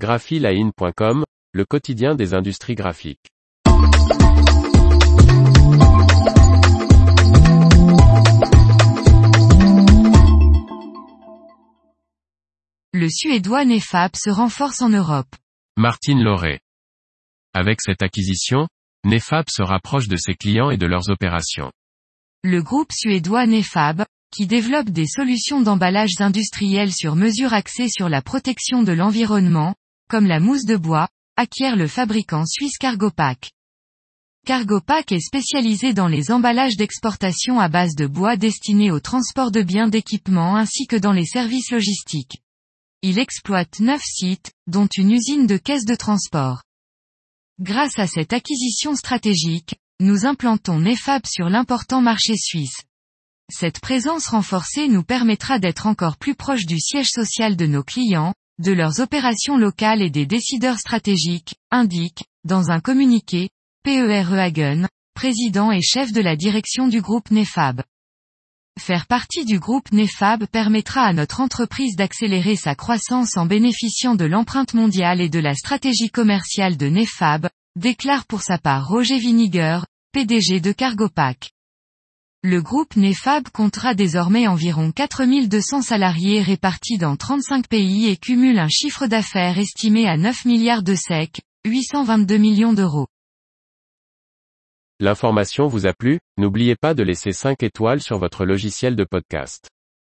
graphiline.com, le quotidien des industries graphiques. Le suédois Nefab se renforce en Europe. Martine Lauré. Avec cette acquisition, Nefab se rapproche de ses clients et de leurs opérations. Le groupe suédois Nefab, qui développe des solutions d'emballage industriels sur mesure axées sur la protection de l'environnement, comme la mousse de bois, acquiert le fabricant suisse Cargopack. Cargopack est spécialisé dans les emballages d'exportation à base de bois destinés au transport de biens d'équipement ainsi que dans les services logistiques. Il exploite neuf sites, dont une usine de caisses de transport. Grâce à cette acquisition stratégique, nous implantons Nefab sur l'important marché suisse. Cette présence renforcée nous permettra d'être encore plus proche du siège social de nos clients, de leurs opérations locales et des décideurs stratégiques, indique, dans un communiqué, PERE Hagen, président et chef de la direction du groupe Nefab. Faire partie du groupe Nefab permettra à notre entreprise d'accélérer sa croissance en bénéficiant de l'empreinte mondiale et de la stratégie commerciale de Nefab, déclare pour sa part Roger Winiger, PDG de Cargopack. Le groupe Nefab comptera désormais environ 4200 salariés répartis dans 35 pays et cumule un chiffre d'affaires estimé à 9 milliards de SEC, 822 millions d'euros. L'information vous a plu, n'oubliez pas de laisser 5 étoiles sur votre logiciel de podcast.